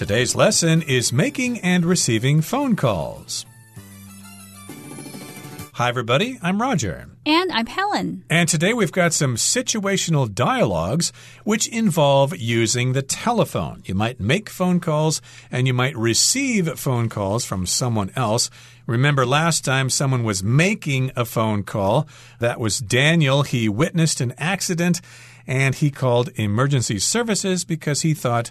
Today's lesson is making and receiving phone calls. Hi, everybody. I'm Roger. And I'm Helen. And today we've got some situational dialogues which involve using the telephone. You might make phone calls and you might receive phone calls from someone else. Remember last time someone was making a phone call. That was Daniel. He witnessed an accident and he called emergency services because he thought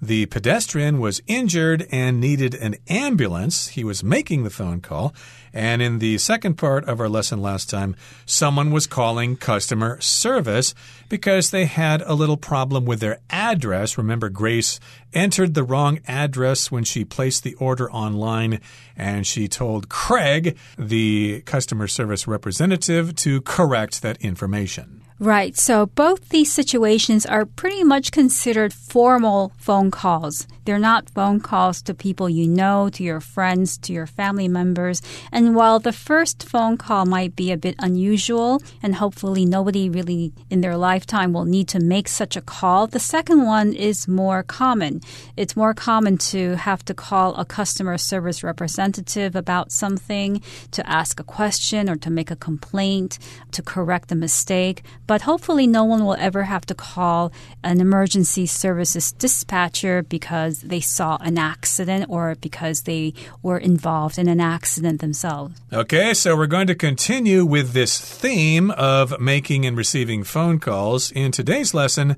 the pedestrian was injured and needed an ambulance. He was making the phone call. And in the second part of our lesson last time, someone was calling customer service because they had a little problem with their address. Remember, Grace entered the wrong address when she placed the order online, and she told Craig, the customer service representative, to correct that information. Right. So both these situations are pretty much considered formal phone calls. They're not phone calls to people you know, to your friends, to your family members. And while the first phone call might be a bit unusual, and hopefully nobody really in their lifetime will need to make such a call, the second one is more common. It's more common to have to call a customer service representative about something, to ask a question or to make a complaint, to correct a mistake. But hopefully, no one will ever have to call an emergency services dispatcher because they saw an accident or because they were involved in an accident themselves. Okay, so we're going to continue with this theme of making and receiving phone calls. In today's lesson,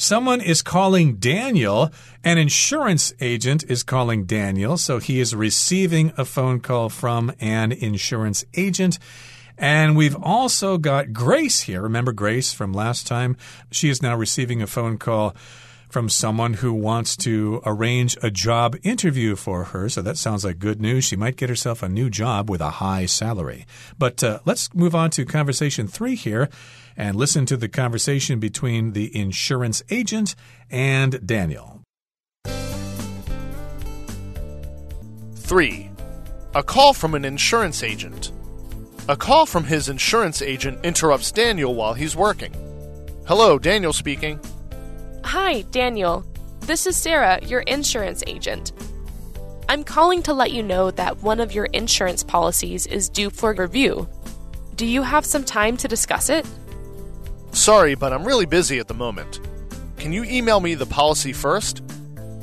Someone is calling Daniel. An insurance agent is calling Daniel. So he is receiving a phone call from an insurance agent. And we've also got Grace here. Remember Grace from last time? She is now receiving a phone call from someone who wants to arrange a job interview for her. So that sounds like good news. She might get herself a new job with a high salary. But uh, let's move on to conversation three here and listen to the conversation between the insurance agent and Daniel. 3. A call from an insurance agent. A call from his insurance agent interrupts Daniel while he's working. Hello, Daniel speaking. Hi, Daniel. This is Sarah, your insurance agent. I'm calling to let you know that one of your insurance policies is due for review. Do you have some time to discuss it? Sorry, but I'm really busy at the moment. Can you email me the policy first?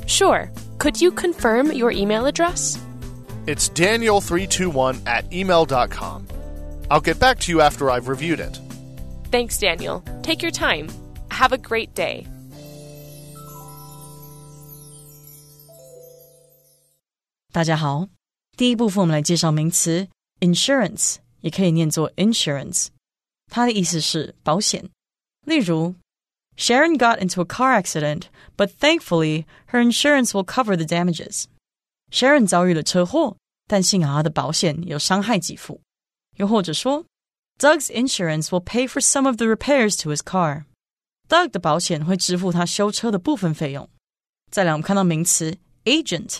Sure. Could you confirm your email address? It's daniel321 at email.com. I'll get back to you after I've reviewed it. Thanks, Daniel. Take your time. Have a great day. 大家好，第一部分我们来介绍名词 insurance，也可以念作 insurance，它的意思是保险。例如，Sharon got into a car accident, but thankfully her insurance will cover the damages. Sharon 遭遇了车祸，但幸好她的保险有伤害给付。又或者说，Doug's insurance will pay for some of the repairs to his car. Doug 的保险会支付他修车的部分费用。再来，我们看到名词 agent，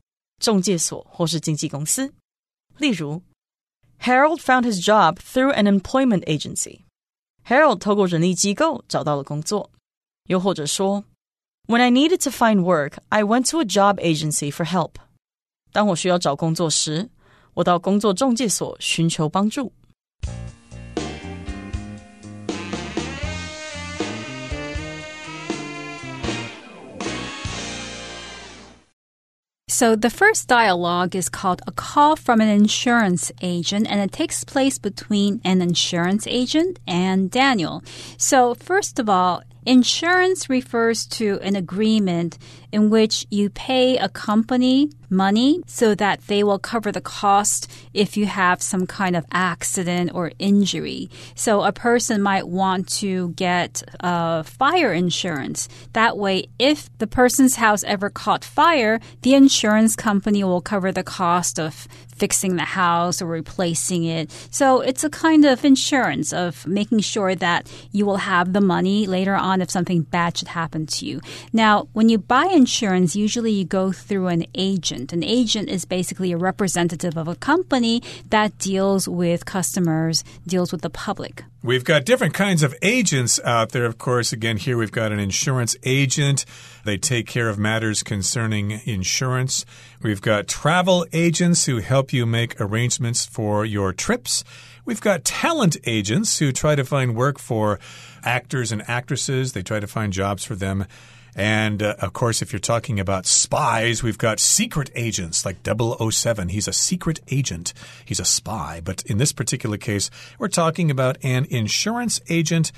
中介所或是经纪公司。例如，Harold found his job through an employment agency。Harold 透过人力机构找到了工作。又或者说，When I needed to find work, I went to a job agency for help。当我需要找工作时，我到工作中介所寻求帮助。 So the first dialogue is called A Call from an Insurance Agent, and it takes place between an insurance agent and Daniel. So, first of all, Insurance refers to an agreement in which you pay a company money so that they will cover the cost if you have some kind of accident or injury. So a person might want to get uh, fire insurance. That way, if the person's house ever caught fire, the insurance company will cover the cost of fixing the house or replacing it. So it's a kind of insurance of making sure that you will have the money later on if something bad should happen to you. Now, when you buy insurance, usually you go through an agent. An agent is basically a representative of a company that deals with customers, deals with the public. We've got different kinds of agents out there. Of course, again, here we've got an insurance agent. They take care of matters concerning insurance. We've got travel agents who help you make arrangements for your trips. We've got talent agents who try to find work for actors and actresses. They try to find jobs for them. And uh, of course, if you're talking about spies, we've got secret agents like 007. He's a secret agent, he's a spy. But in this particular case, we're talking about an insurance agent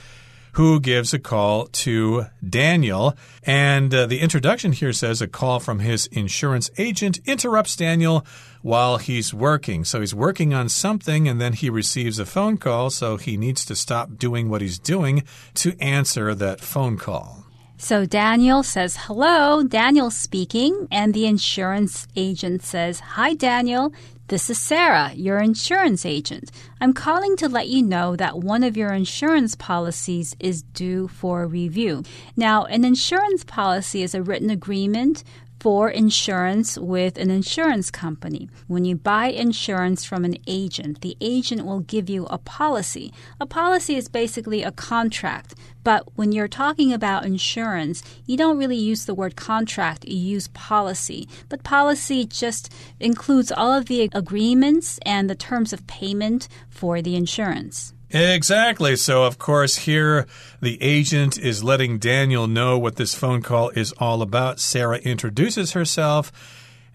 who gives a call to Daniel. And uh, the introduction here says a call from his insurance agent interrupts Daniel while he's working. So he's working on something and then he receives a phone call. So he needs to stop doing what he's doing to answer that phone call. So Daniel says, Hello, Daniel speaking. And the insurance agent says, Hi, Daniel. This is Sarah, your insurance agent. I'm calling to let you know that one of your insurance policies is due for review. Now, an insurance policy is a written agreement for insurance with an insurance company. When you buy insurance from an agent, the agent will give you a policy. A policy is basically a contract. But when you're talking about insurance, you don't really use the word contract, you use policy. But policy just includes all of the agreements and the terms of payment for the insurance. Exactly. So, of course, here the agent is letting Daniel know what this phone call is all about. Sarah introduces herself.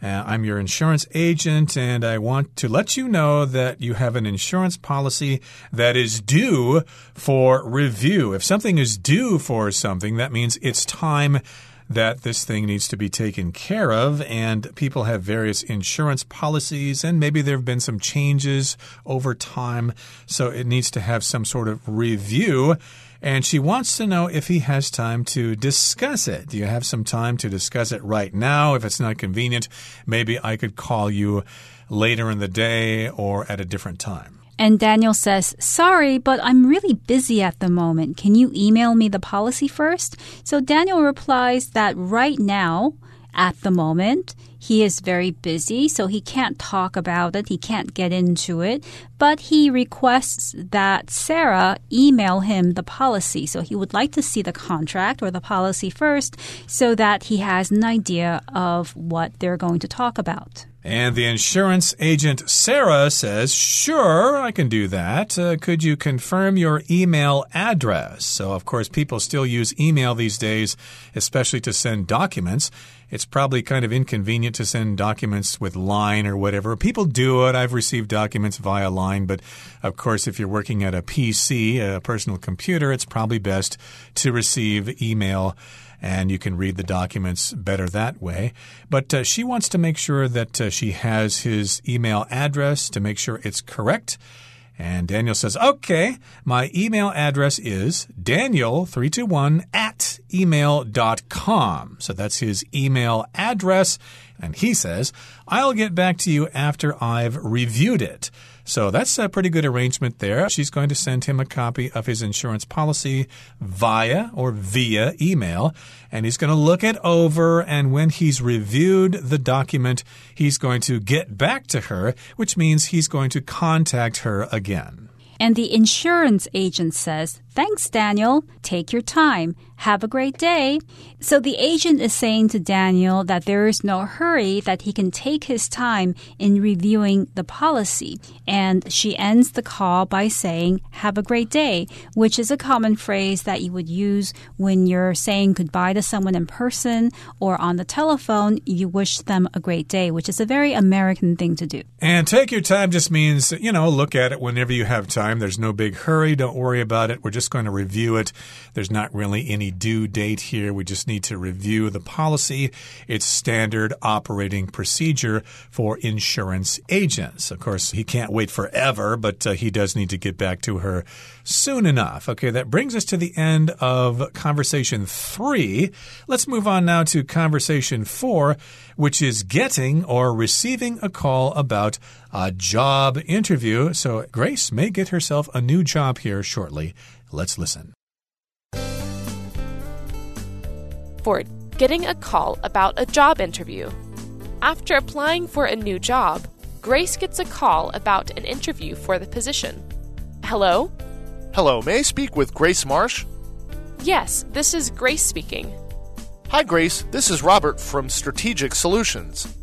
Uh, I'm your insurance agent, and I want to let you know that you have an insurance policy that is due for review. If something is due for something, that means it's time that this thing needs to be taken care of. And people have various insurance policies, and maybe there have been some changes over time. So it needs to have some sort of review. And she wants to know if he has time to discuss it. Do you have some time to discuss it right now? If it's not convenient, maybe I could call you later in the day or at a different time. And Daniel says, Sorry, but I'm really busy at the moment. Can you email me the policy first? So Daniel replies that right now, at the moment, he is very busy, so he can't talk about it. He can't get into it. But he requests that Sarah email him the policy. So he would like to see the contract or the policy first so that he has an idea of what they're going to talk about. And the insurance agent Sarah says, Sure, I can do that. Uh, could you confirm your email address? So, of course, people still use email these days, especially to send documents. It's probably kind of inconvenient to send documents with line or whatever. People do it. I've received documents via line, but of course, if you're working at a PC, a personal computer, it's probably best to receive email and you can read the documents better that way. But uh, she wants to make sure that uh, she has his email address to make sure it's correct. And Daniel says, okay, my email address is daniel321 at email.com. So that's his email address. And he says, I'll get back to you after I've reviewed it. So that's a pretty good arrangement there. She's going to send him a copy of his insurance policy via or via email, and he's going to look it over. And when he's reviewed the document, he's going to get back to her, which means he's going to contact her again. And the insurance agent says, Thanks, Daniel. Take your time. Have a great day. So the agent is saying to Daniel that there is no hurry, that he can take his time in reviewing the policy. And she ends the call by saying, Have a great day, which is a common phrase that you would use when you're saying goodbye to someone in person or on the telephone. You wish them a great day, which is a very American thing to do. And take your time just means, you know, look at it whenever you have time. There's no big hurry. Don't worry about it. We're just going to review it. There's not really any due date here. We just need to review the policy. It's standard operating procedure for insurance agents. Of course, he can't wait forever, but uh, he does need to get back to her soon enough. Okay, that brings us to the end of conversation three. Let's move on now to conversation four, which is getting or receiving a call about a job interview. So Grace may get herself a new job here shortly. Let's listen. Getting a call about a job interview. After applying for a new job, Grace gets a call about an interview for the position. Hello? Hello, may I speak with Grace Marsh? Yes, this is Grace speaking. Hi, Grace. This is Robert from Strategic Solutions.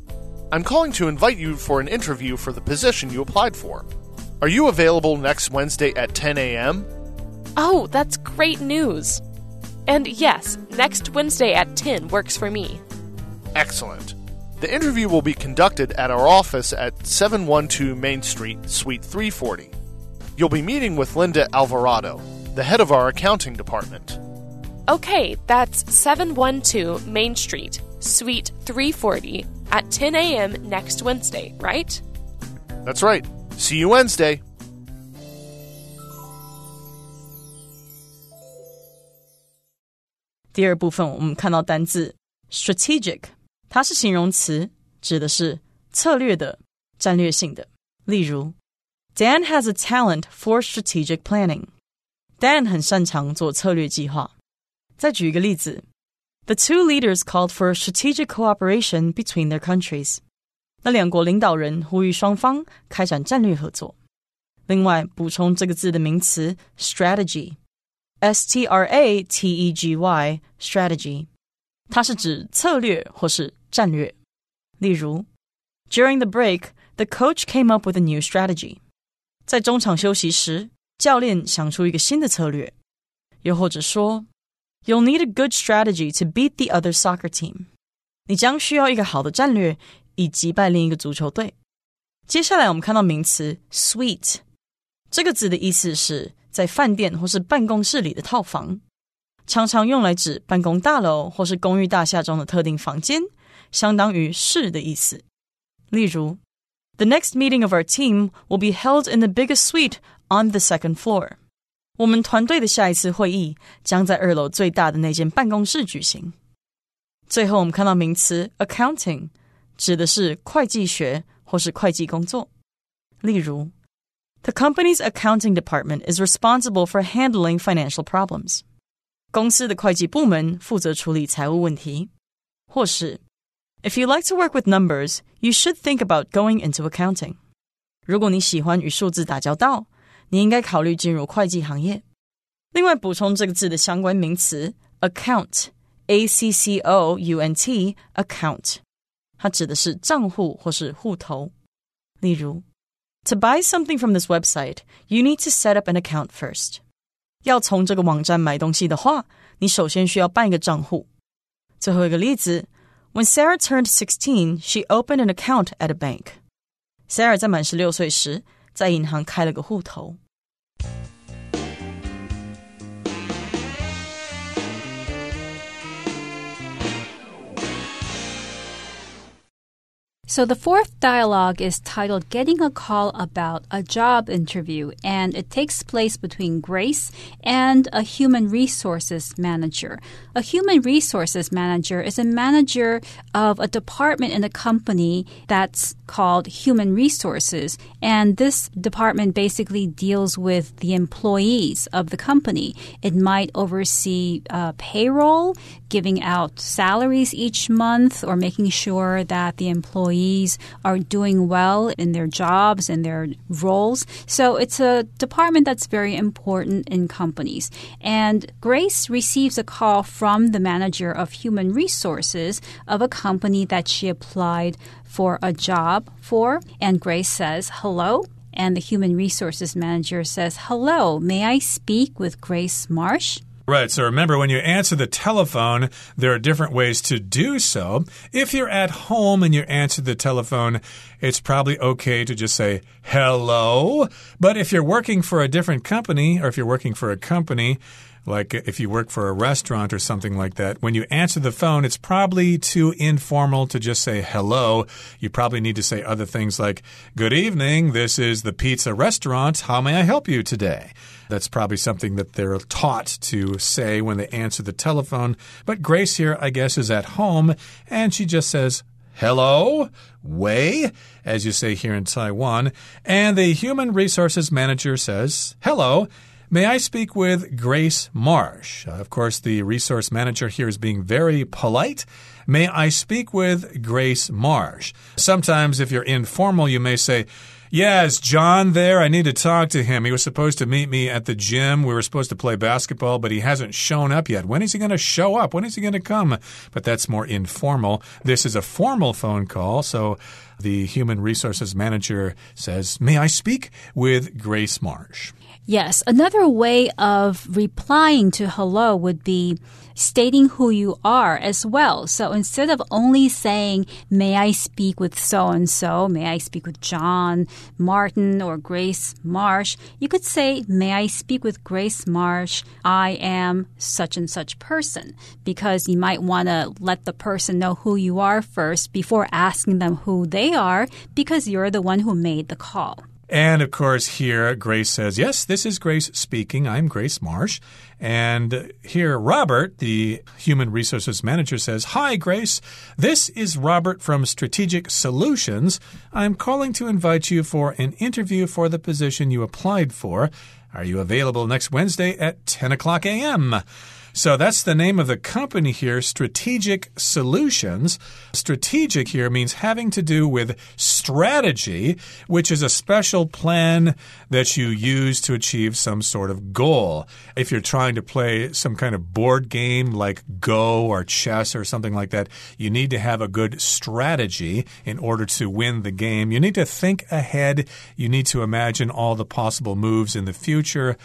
I'm calling to invite you for an interview for the position you applied for. Are you available next Wednesday at 10 a.m.? Oh, that's great news. And yes, next Wednesday at 10 works for me. Excellent. The interview will be conducted at our office at 712 Main Street, Suite 340. You'll be meeting with Linda Alvarado, the head of our accounting department. Okay, that's 712 Main Street, Suite 340 at 10 a.m. next Wednesday, right? That's right. See you Wednesday. 第二部分我们看到单字 strategic，它是形容词，指的是策略的、战略性的。例如，Dan has a talent for strategic planning。Dan 很擅长做策略计划。再举一个例子，The two leaders called for strategic cooperation between their countries。那两国领导人呼吁双方开展战略合作。另外，补充这个字的名词 strategy strategy 它是指策略或是战略。例如，During the break, the coach came up with a new strategy. 在中场休息时，教练想出一个新的策略。又或者说，You'll need a good strategy to beat the other soccer team. 你将需要一个好的战略以击败另一个足球队。接下来我们看到名词 suite，这个字的意思是在饭店或是办公室里的套房，常常用来指办公大楼或是公寓大厦中的特定房间，相当于室的意思。例如，The next meeting of our team will be held in the biggest suite on the second floor。我们团队的下一次会议将在二楼最大的那间办公室举行。最后，我们看到名词 accounting。指的是会计学或是会计工作。例如 ，The company's accounting department is responsible for handling financial problems。公司的会计部门负责处理财务问题。或是，If you like to work with numbers, you should think about going into accounting。如果你喜欢与数字打交道，你应该考虑进入会计行业。另外，补充这个字的相关名词 account，a c c o u n t，account。它指的是账户或是户头。例如 ，To buy something from this website, you need to set up an account first。要从这个网站买东西的话，你首先需要办一个账户。最后一个例子，When Sarah turned sixteen, she opened an account at a bank。Sarah 在满十六岁时，在银行开了个户头。 So the fourth dialogue is titled Getting a Call About a Job Interview, and it takes place between Grace and a human resources manager. A human resources manager is a manager of a department in a company that's called human resources, and this department basically deals with the employees of the company. It might oversee uh, payroll, giving out salaries each month, or making sure that the employees are doing well in their jobs and their roles. So it's a department that's very important in companies. And Grace receives a call from the manager of human resources of a company that she applied for a job for. And Grace says, Hello. And the human resources manager says, Hello, may I speak with Grace Marsh? Right. So remember, when you answer the telephone, there are different ways to do so. If you're at home and you answer the telephone, it's probably okay to just say hello. But if you're working for a different company or if you're working for a company, like if you work for a restaurant or something like that, when you answer the phone, it's probably too informal to just say hello. You probably need to say other things like, Good evening, this is the pizza restaurant. How may I help you today? That's probably something that they're taught to say when they answer the telephone. But Grace here, I guess, is at home and she just says, Hello, Wei, as you say here in Taiwan. And the human resources manager says, Hello. May I speak with Grace Marsh? Uh, of course, the resource manager here is being very polite. May I speak with Grace Marsh? Sometimes, if you're informal, you may say, Yes, John there. I need to talk to him. He was supposed to meet me at the gym. We were supposed to play basketball, but he hasn't shown up yet. When is he going to show up? When is he going to come? But that's more informal. This is a formal phone call. So the human resources manager says, May I speak with Grace Marsh? Yes, another way of replying to hello would be stating who you are as well. So instead of only saying, may I speak with so and so, may I speak with John Martin or Grace Marsh, you could say, may I speak with Grace Marsh? I am such and such person because you might want to let the person know who you are first before asking them who they are because you're the one who made the call. And of course, here Grace says, Yes, this is Grace speaking. I'm Grace Marsh. And here Robert, the human resources manager, says, Hi, Grace. This is Robert from Strategic Solutions. I'm calling to invite you for an interview for the position you applied for. Are you available next Wednesday at 10 o'clock a.m.? So that's the name of the company here, Strategic Solutions. Strategic here means having to do with strategy, which is a special plan that you use to achieve some sort of goal. If you're trying to play some kind of board game like Go or chess or something like that, you need to have a good strategy in order to win the game. You need to think ahead. You need to imagine all the possible moves in the future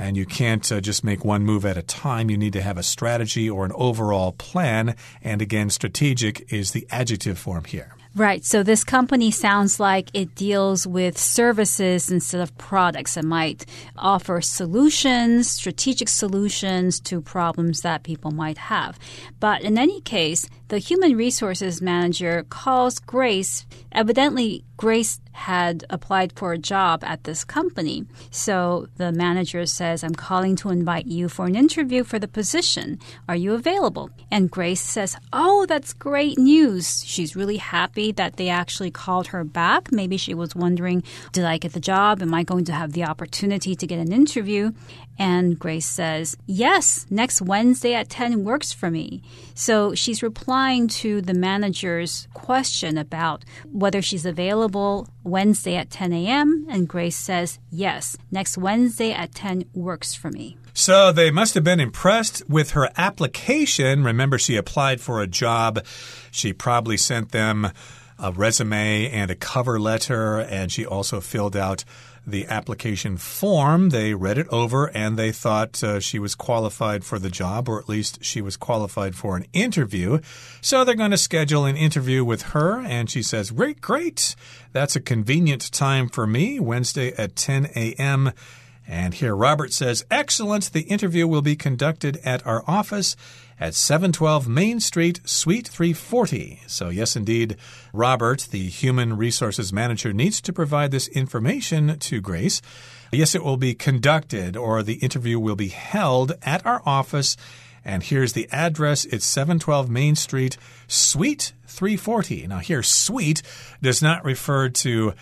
and you can't uh, just make one move at a time. You need to have a strategy or an overall plan. And again, strategic is the adjective form here. Right. So this company sounds like it deals with services instead of products. It might offer solutions, strategic solutions to problems that people might have. But in any case, the human resources manager calls Grace. Evidently, Grace had applied for a job at this company. So the manager says, I'm calling to invite you for an interview for the position. Are you available? And Grace says, Oh, that's great news. She's really happy that they actually called her back. Maybe she was wondering, Did I get the job? Am I going to have the opportunity to get an interview? And Grace says, Yes, next Wednesday at 10 works for me. So she's replying to the manager's question about whether she's available Wednesday at 10 a.m. And Grace says, Yes, next Wednesday at 10 works for me. So they must have been impressed with her application. Remember, she applied for a job. She probably sent them a resume and a cover letter, and she also filled out the application form. They read it over and they thought uh, she was qualified for the job, or at least she was qualified for an interview. So they're going to schedule an interview with her. And she says, Great, great. That's a convenient time for me, Wednesday at 10 a.m. And here Robert says, Excellent. The interview will be conducted at our office at 712 Main Street, Suite 340. So, yes, indeed, Robert, the human resources manager, needs to provide this information to Grace. Yes, it will be conducted or the interview will be held at our office. And here's the address. It's 712 Main Street, Suite 340. Now, here, suite does not refer to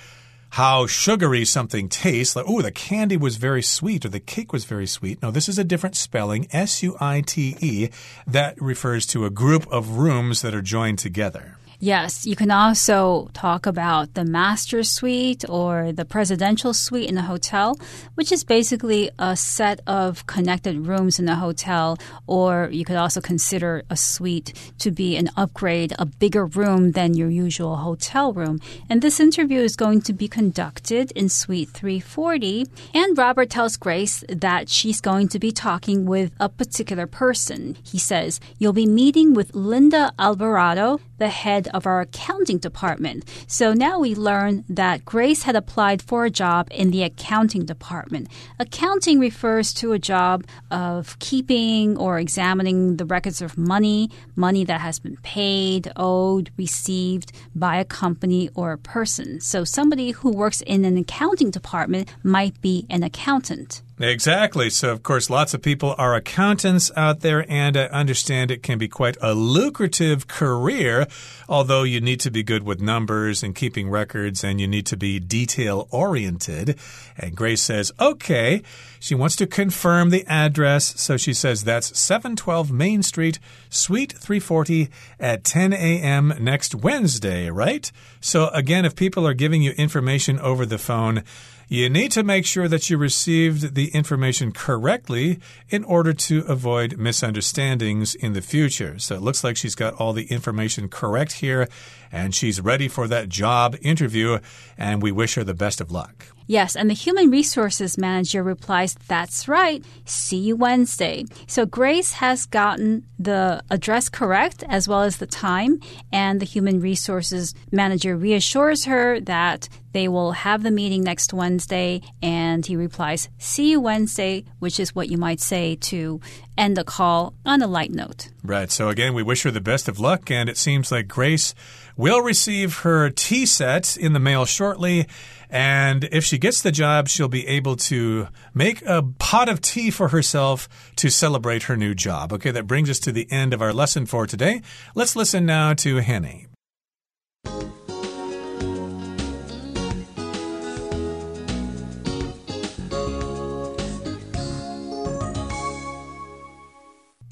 how sugary something tastes. Like, oh, the candy was very sweet or the cake was very sweet. No, this is a different spelling, S U I T E, that refers to a group of rooms that are joined together. Yes, you can also talk about the master suite or the presidential suite in a hotel, which is basically a set of connected rooms in a hotel, or you could also consider a suite to be an upgrade, a bigger room than your usual hotel room. And this interview is going to be conducted in suite 340. And Robert tells Grace that she's going to be talking with a particular person. He says, You'll be meeting with Linda Alvarado the head of our accounting department. So now we learn that Grace had applied for a job in the accounting department. Accounting refers to a job of keeping or examining the records of money, money that has been paid, owed, received by a company or a person. So somebody who works in an accounting department might be an accountant. Exactly. So, of course, lots of people are accountants out there, and I understand it can be quite a lucrative career, although you need to be good with numbers and keeping records, and you need to be detail oriented. And Grace says, okay. She wants to confirm the address, so she says that's 712 Main Street, Suite 340 at 10 a.m. next Wednesday, right? So, again, if people are giving you information over the phone, you need to make sure that you received the information correctly in order to avoid misunderstandings in the future. So it looks like she's got all the information correct here and she's ready for that job interview, and we wish her the best of luck. Yes, and the human resources manager replies, That's right. See you Wednesday. So Grace has gotten the address correct as well as the time, and the human resources manager reassures her that they will have the meeting next Wednesday, and he replies, See you Wednesday, which is what you might say to end the call on a light note. Right. So again, we wish her the best of luck, and it seems like Grace will receive her tea set in the mail shortly. And if she gets the job, she'll be able to make a pot of tea for herself to celebrate her new job. Okay, that brings us to the end of our lesson for today. Let's listen now to Henny.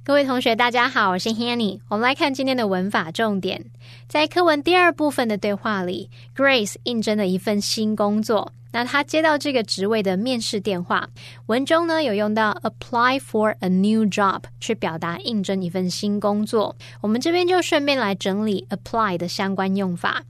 各位同学，大家好，我是 Hanny。我们来看今天的文法重点。 在课文第二部分的对话里，Grace 应征了一份新工作。那她接到这个职位的面试电话，文中呢有用到 apply for a new job 去表达应征一份新工作。我们这边就顺便来整理 apply 的相关用法。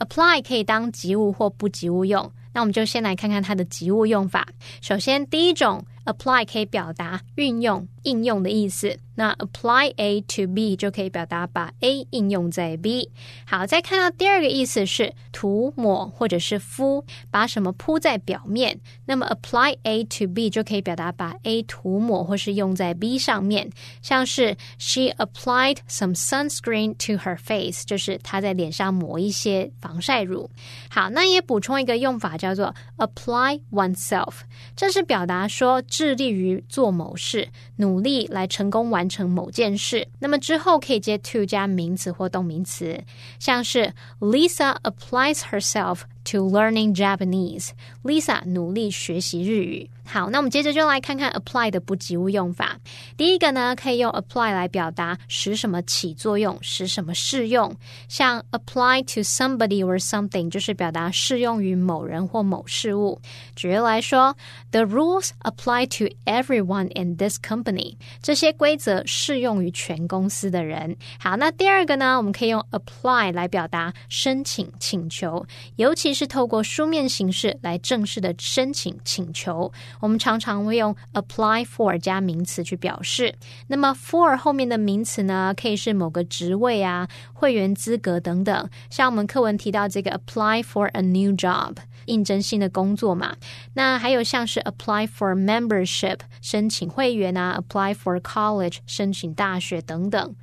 apply 可以当及物或不及物用。那我们就先来看看它的及物用法。首先，第一种 apply 可以表达运用、应用的意思。那 apply A to B 就可以表达把 A 应用在 B。好，再看到第二个意思是涂抹或者是敷，把什么铺在表面。那么 apply A to B 就可以表达把 A 涂抹或是用在 B 上面。像是 She applied some sunscreen to her face，就是她在脸上抹一些防晒乳。好，那也补充一个用法叫做 apply oneself，这是表达说致力于做某事，努努力来成功完。成某件事，那么之后可以接 to 加名词或动名词，像是 Lisa applies herself to learning Japanese。Lisa 努力学习日语。好，那我们接着就来看看 apply 的不及物用法。第一个呢，可以用 apply 来表达使什么起作用，使什么适用。像 apply to somebody or something 就是表达适用于某人或某事物。举例来说，The rules apply to everyone in this company。这些规则适用于全公司的人。好，那第二个呢，我们可以用 apply 来表达申请、请求，尤其 是透过书面形式来正式的申请、请求。我们常常会用 apply for 加名词去表示。那么 for 后面的名词呢，可以是某个职位啊、会员资格等等。像我们课文提到这个 apply for a new job，应征新的工作嘛。那还有像是 apply for membership，申请会员啊；apply for college，申请大学等等。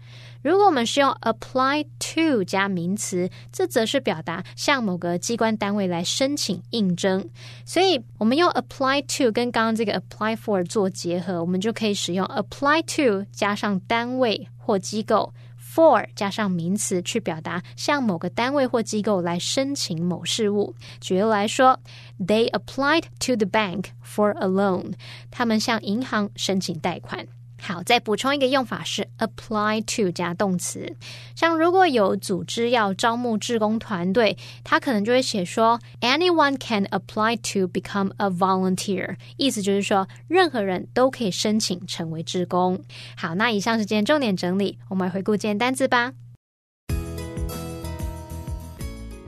如果我们是用 apply to 加名词，这则是表达向某个机关单位来申请应征。所以，我们用 apply to 跟刚刚这个 apply for 做结合，我们就可以使用 apply to 加上单位或机构，for 加上名词去表达向某个单位或机构来申请某事物。举例来说，They applied to the bank for a loan。他们向银行申请贷款。好，再补充一个用法是 apply to 加动词。像如果有组织要招募志工团队，他可能就会写说 anyone can apply to become a volunteer，意思就是说任何人都可以申请成为志工。好，那以上是今天重点整理，我们来回顾今天单词吧。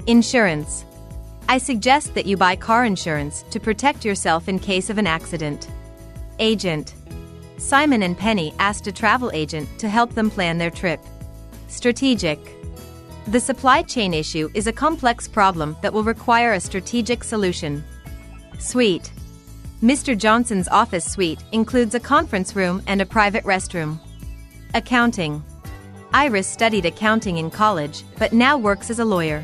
Insurance. I suggest that you buy car insurance to protect yourself in case of an accident. Agent. Simon and Penny asked a travel agent to help them plan their trip. Strategic. The supply chain issue is a complex problem that will require a strategic solution. Suite Mr. Johnson's office suite includes a conference room and a private restroom. Accounting Iris studied accounting in college, but now works as a lawyer.